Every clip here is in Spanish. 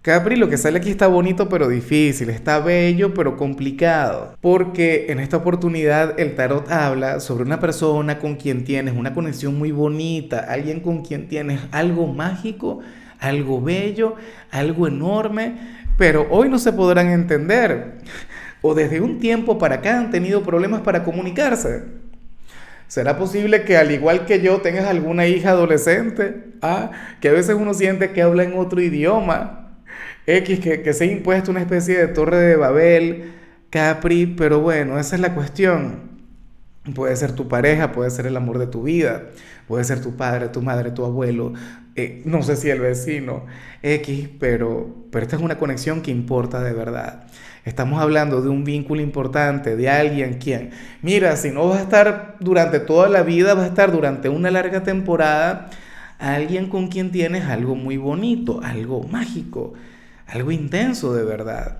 Capri, lo que sale aquí está bonito pero difícil, está bello pero complicado, porque en esta oportunidad el tarot habla sobre una persona con quien tienes una conexión muy bonita, alguien con quien tienes algo mágico, algo bello, algo enorme, pero hoy no se podrán entender, o desde un tiempo para acá han tenido problemas para comunicarse. ¿Será posible que al igual que yo tengas alguna hija adolescente? Ah, que a veces uno siente que habla en otro idioma X, que, se ha impuesto una especie de torre de Babel, Capri, pero bueno, esa es la cuestión. Puede ser tu pareja, puede ser el amor de tu vida, puede ser tu padre, tu madre, tu abuelo, eh, no sé si el vecino, X, pero, pero esta es una conexión que importa de verdad. Estamos hablando de un vínculo importante, de alguien quien, mira, si no vas a estar durante toda la vida, vas a estar durante una larga temporada, alguien con quien tienes algo muy bonito, algo mágico algo intenso de verdad.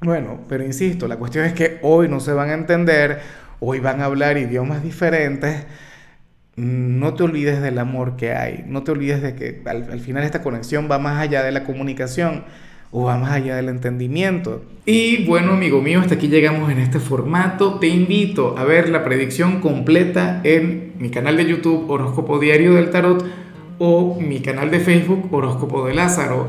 Bueno, pero insisto, la cuestión es que hoy no se van a entender, hoy van a hablar idiomas diferentes. No te olvides del amor que hay, no te olvides de que al, final esta conexión va más allá de la comunicación o va más allá del entendimiento. Y bueno, amigo mío, hasta aquí llegamos en este formato. Te invito a ver la predicción completa en mi canal de YouTube Horóscopo Diario del Tarot o mi canal de Facebook Horóscopo de Lázaro.